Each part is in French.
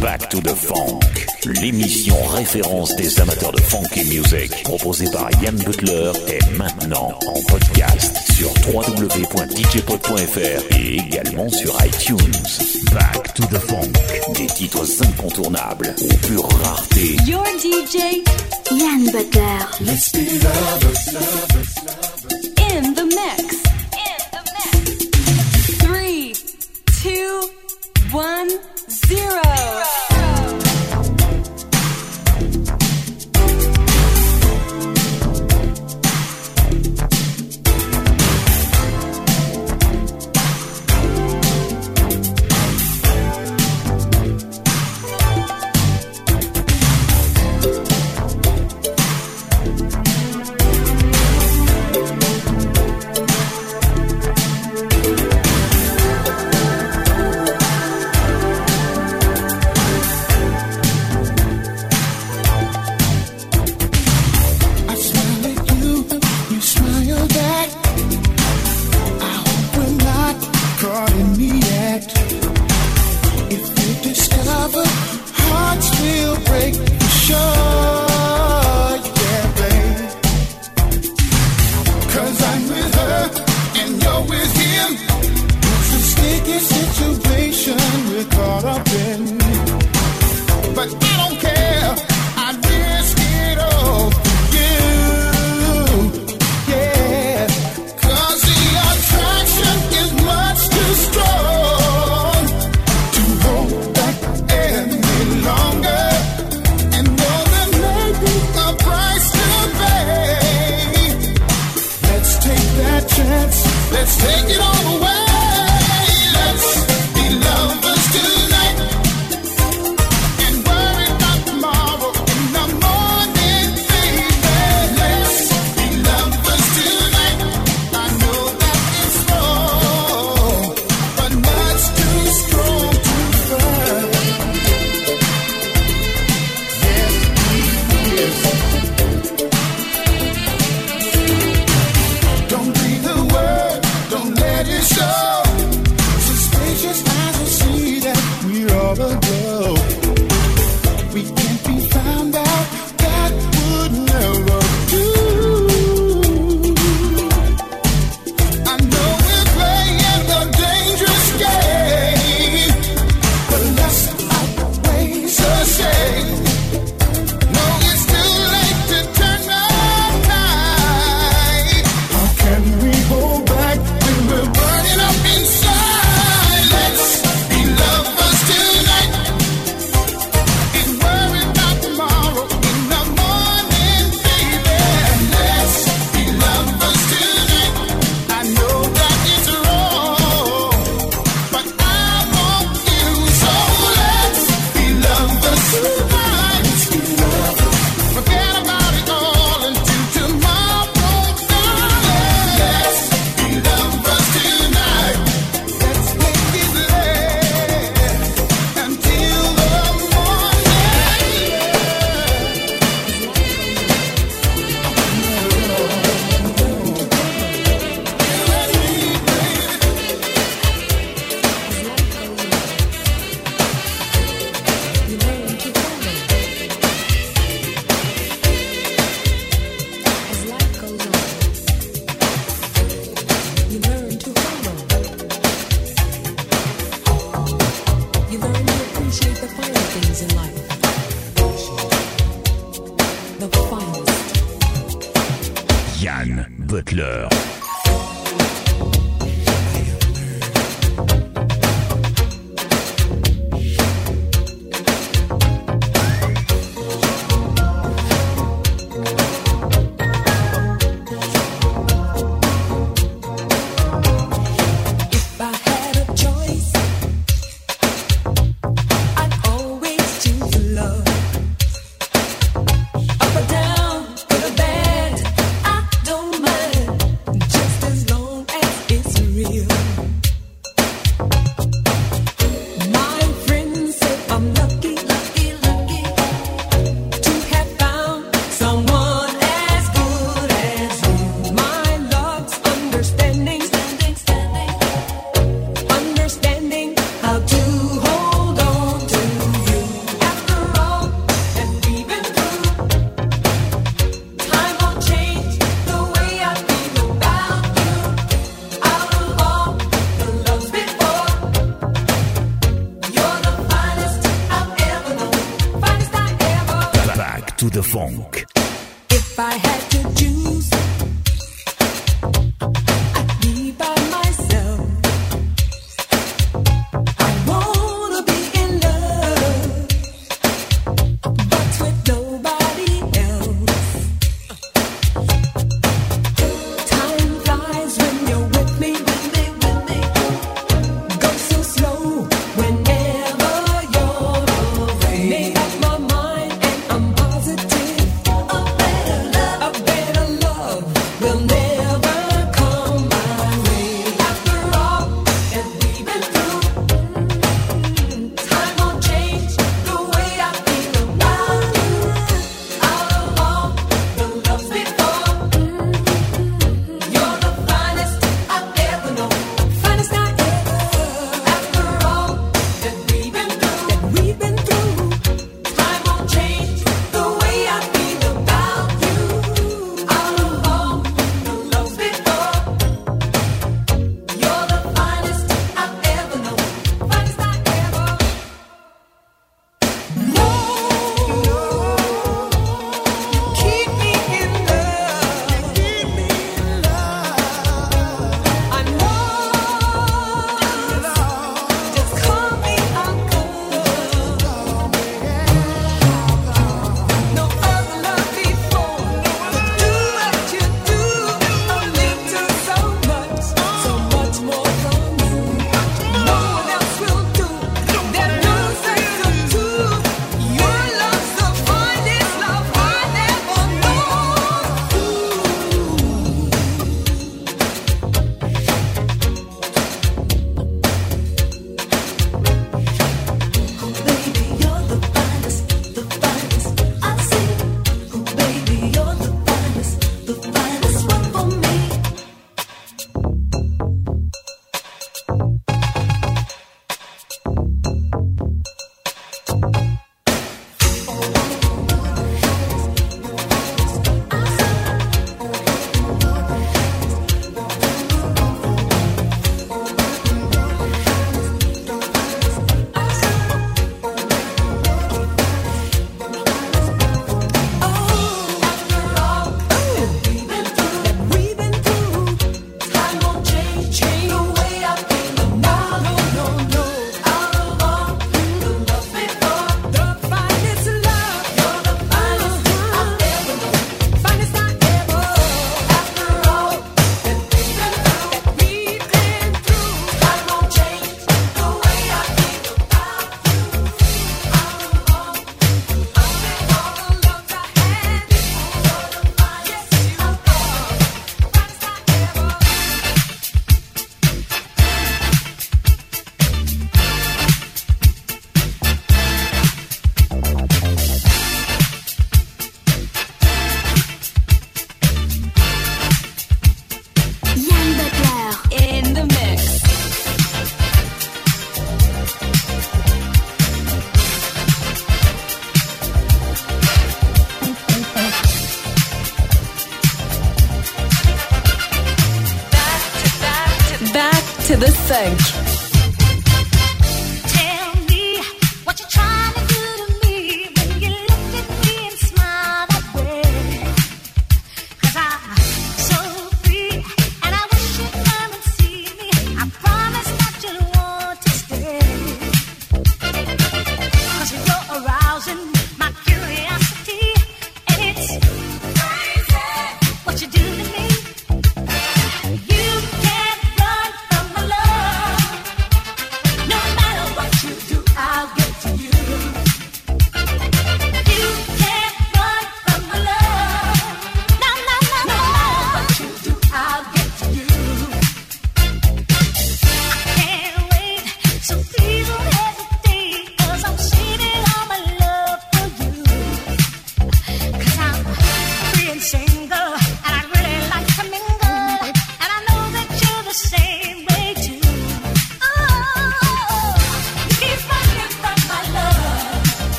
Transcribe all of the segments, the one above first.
Back to the Funk, l'émission référence des amateurs de funk et music, proposée par Yann Butler, est maintenant en podcast sur www.djpod.fr et également sur iTunes. Back to the Funk, des titres incontournables aux pure rareté. Your DJ, Yann Butler. Let's be lovers, lovers, lovers. In the mix. In the mix. Three, two, one, zero.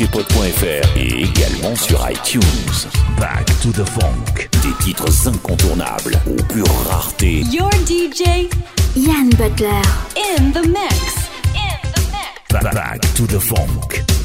et également sur iTunes. Back to the Funk. Des titres incontournables aux pures raretés. Your DJ, Yann Butler. In the mix. In the mix. Back to the Funk.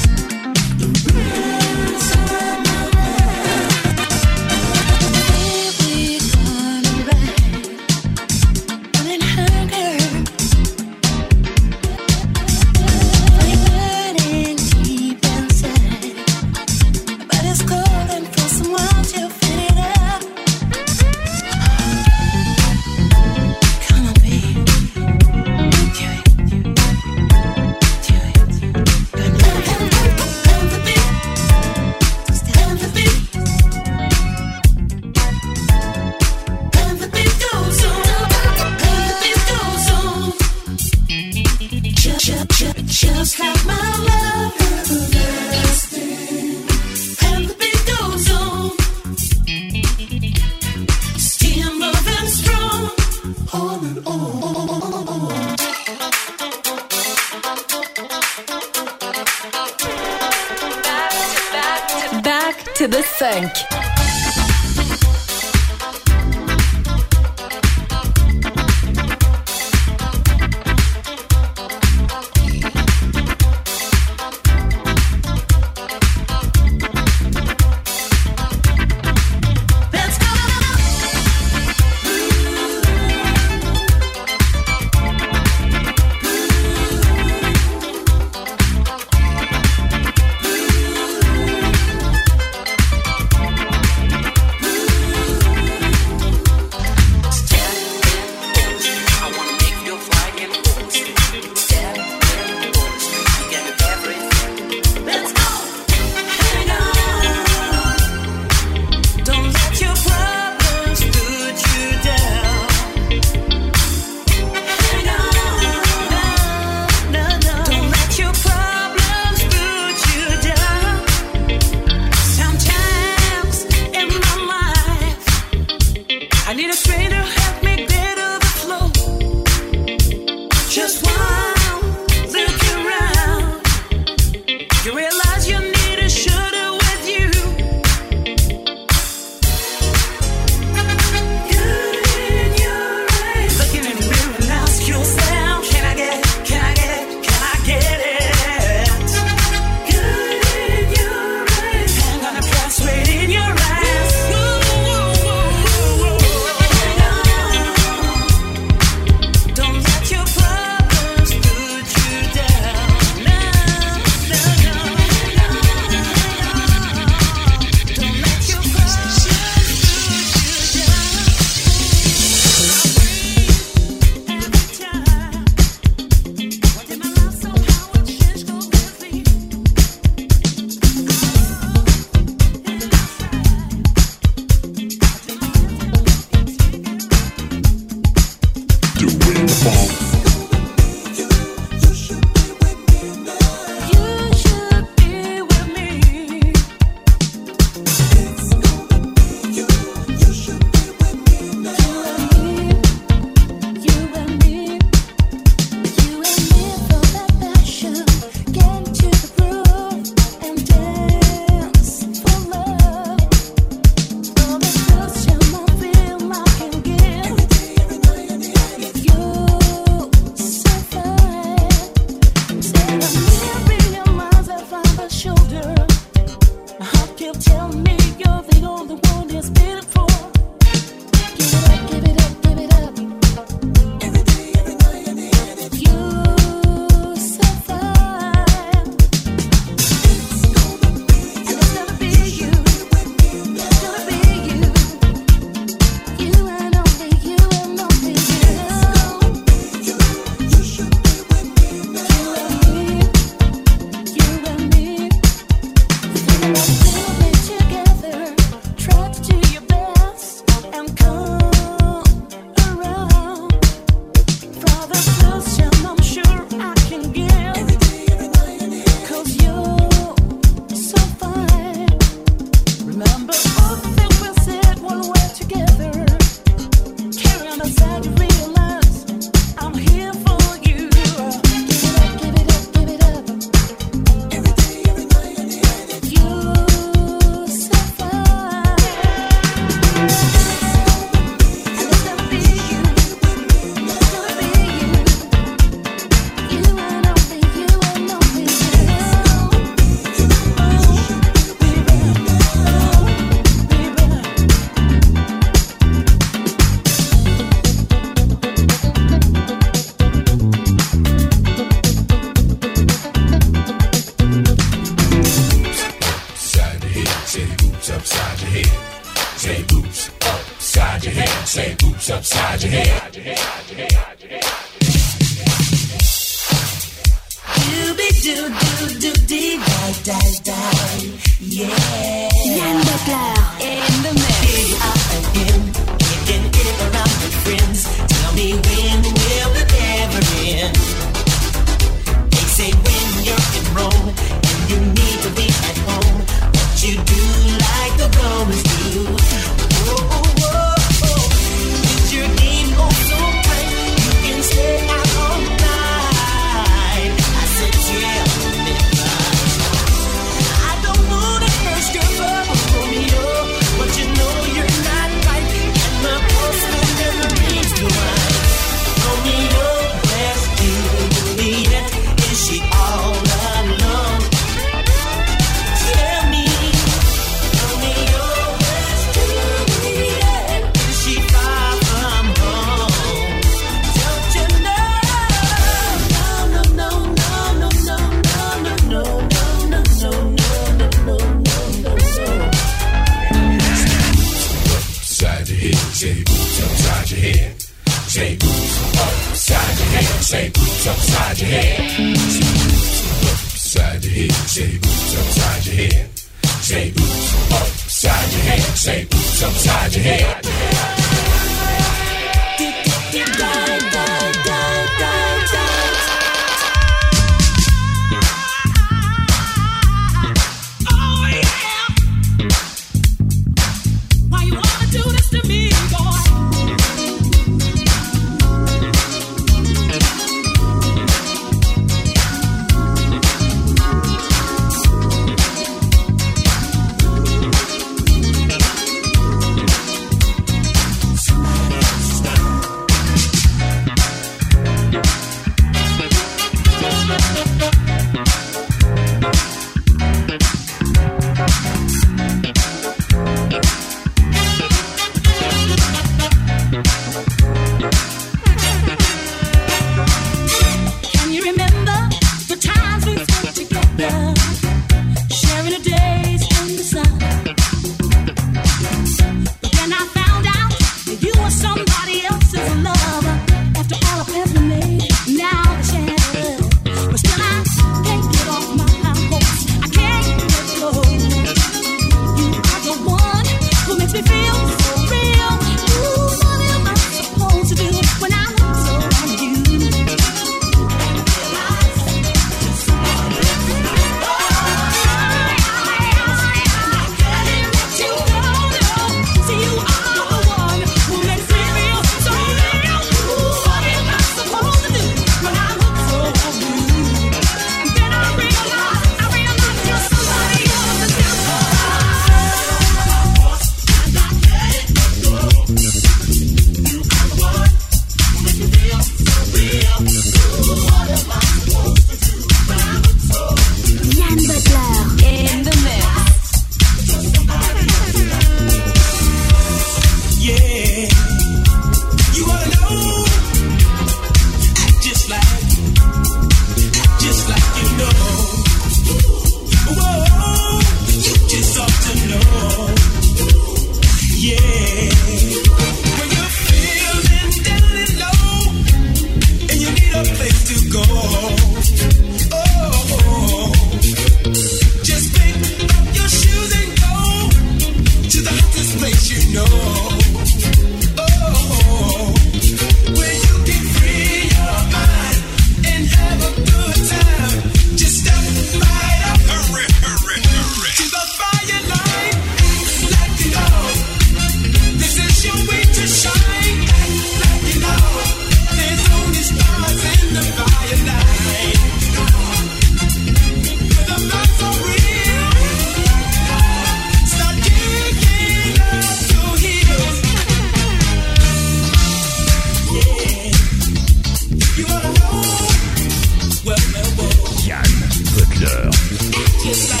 Just like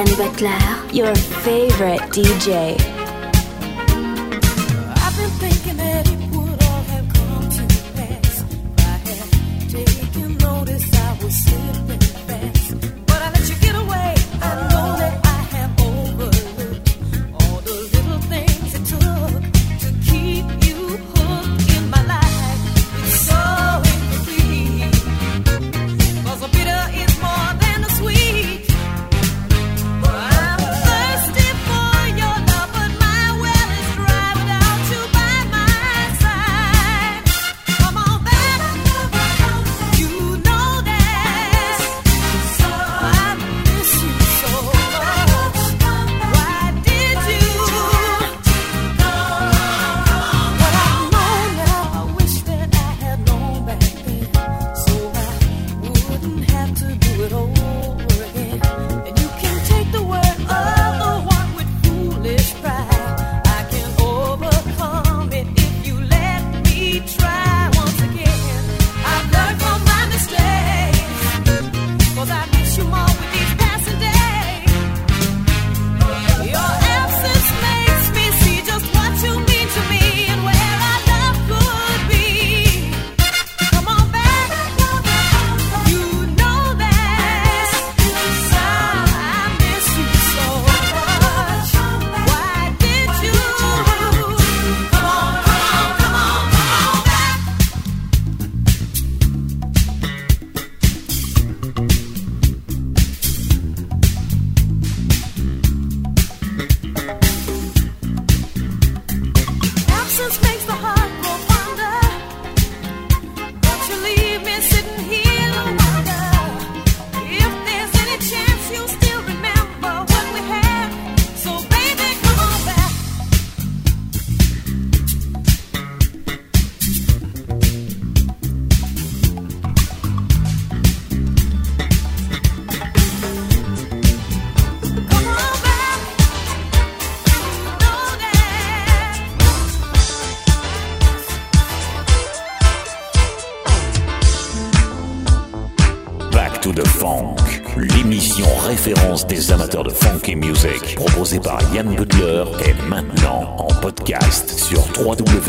Anne Butler, your favorite DJ.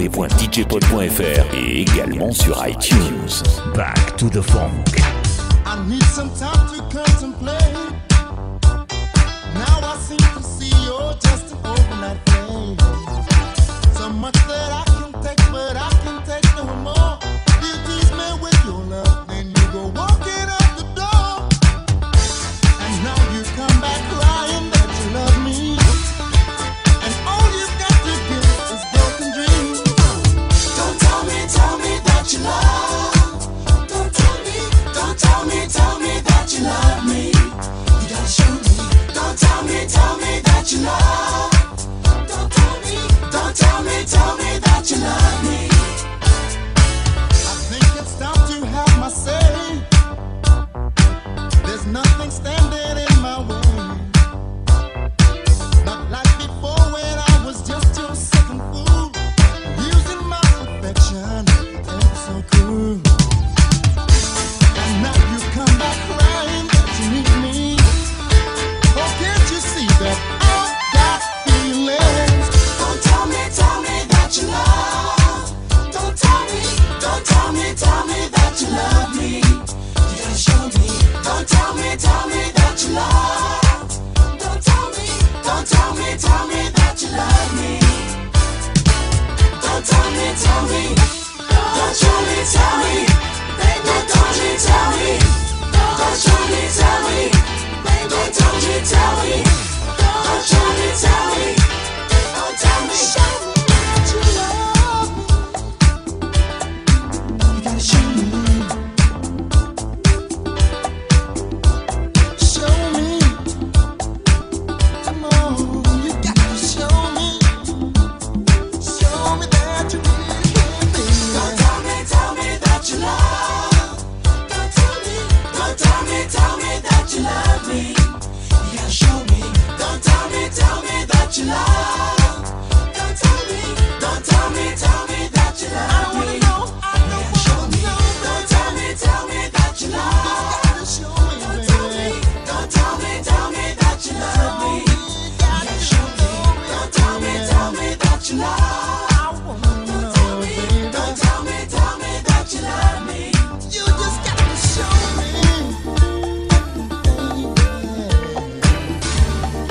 www.djpod.fr et également sur iTunes. Back to the funk. I need some time.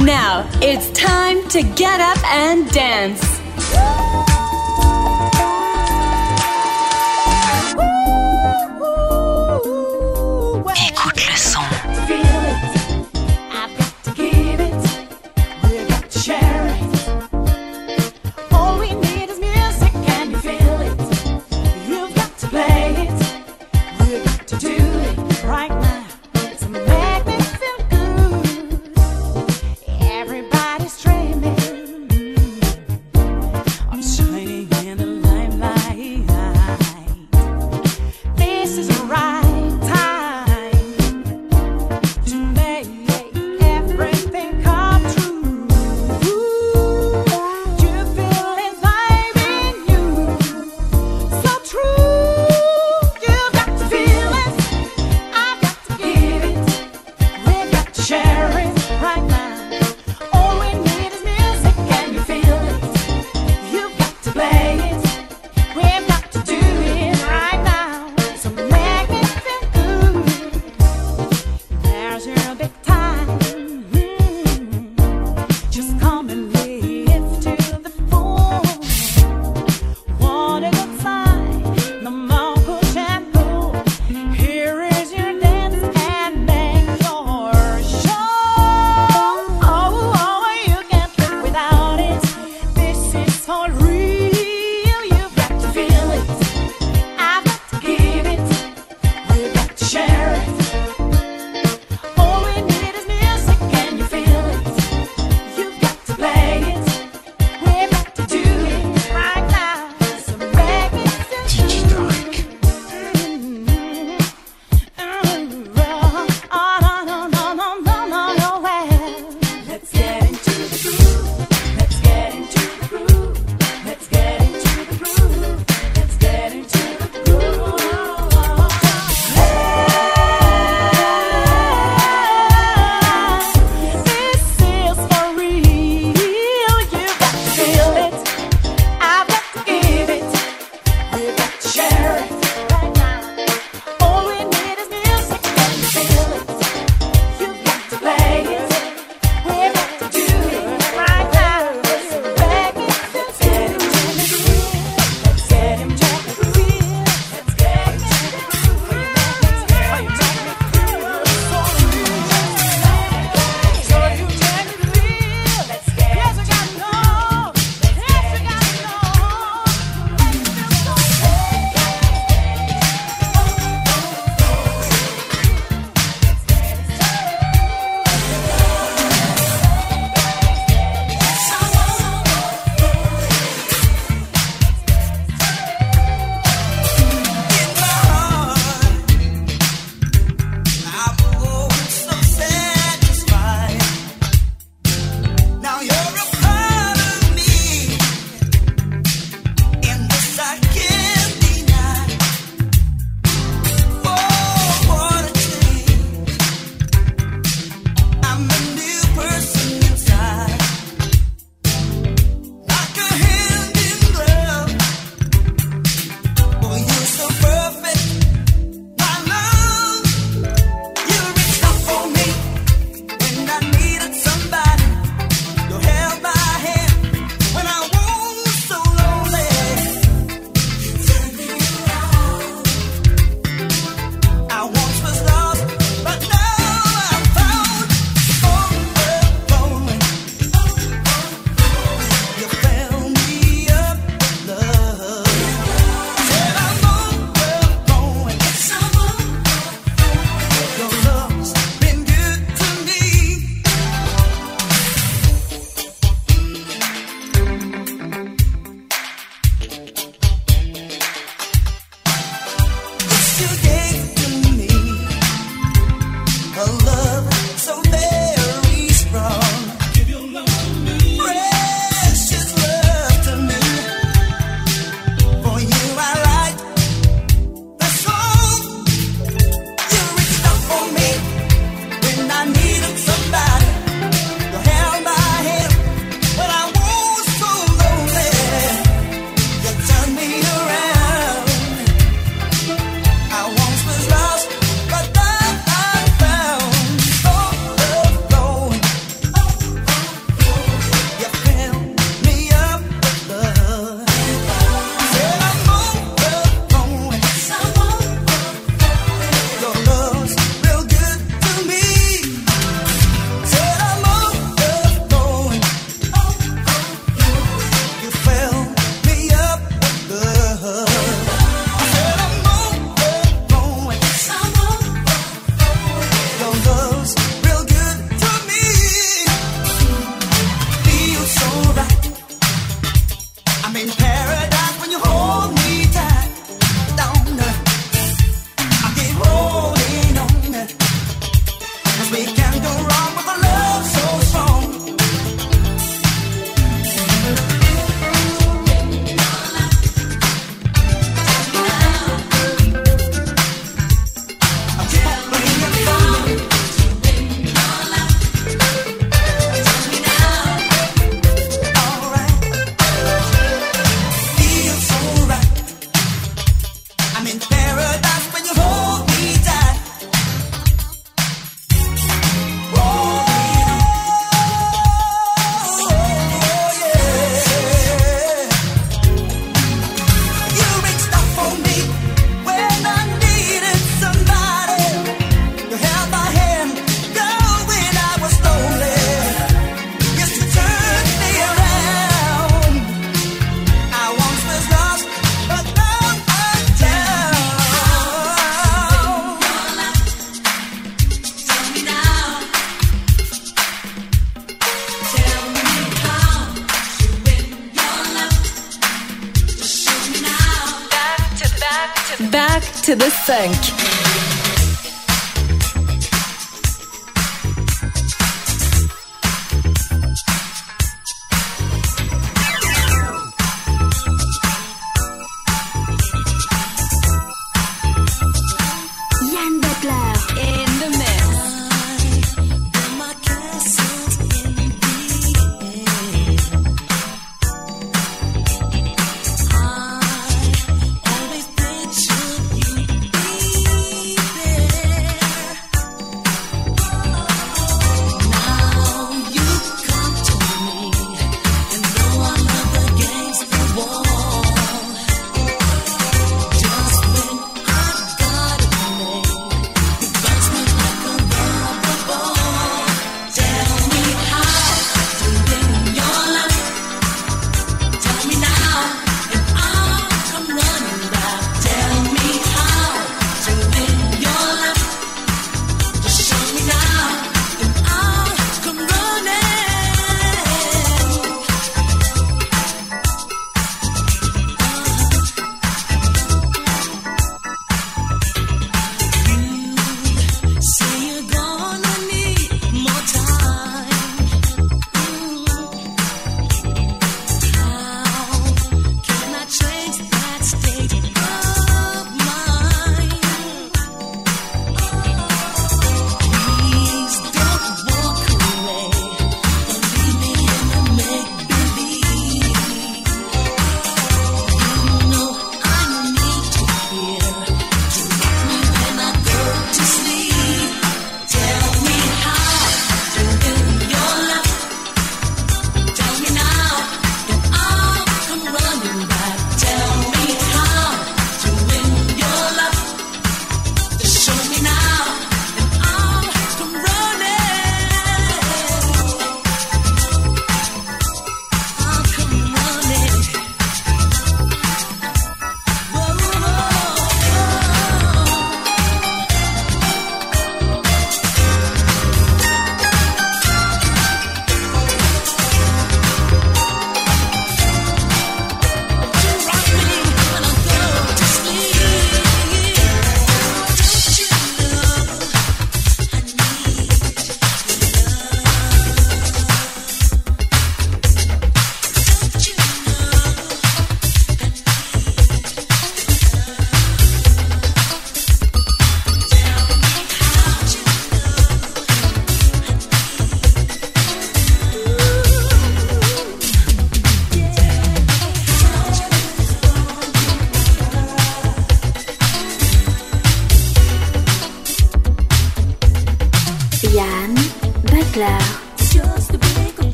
Now it's time to get up and dance.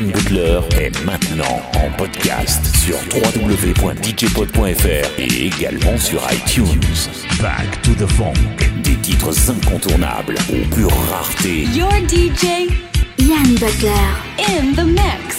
Yann Butler est maintenant en podcast sur www.djpod.fr et également sur iTunes. Back to the Funk. Des titres incontournables aux pure rareté. Your DJ, Yann Butler, in the mix.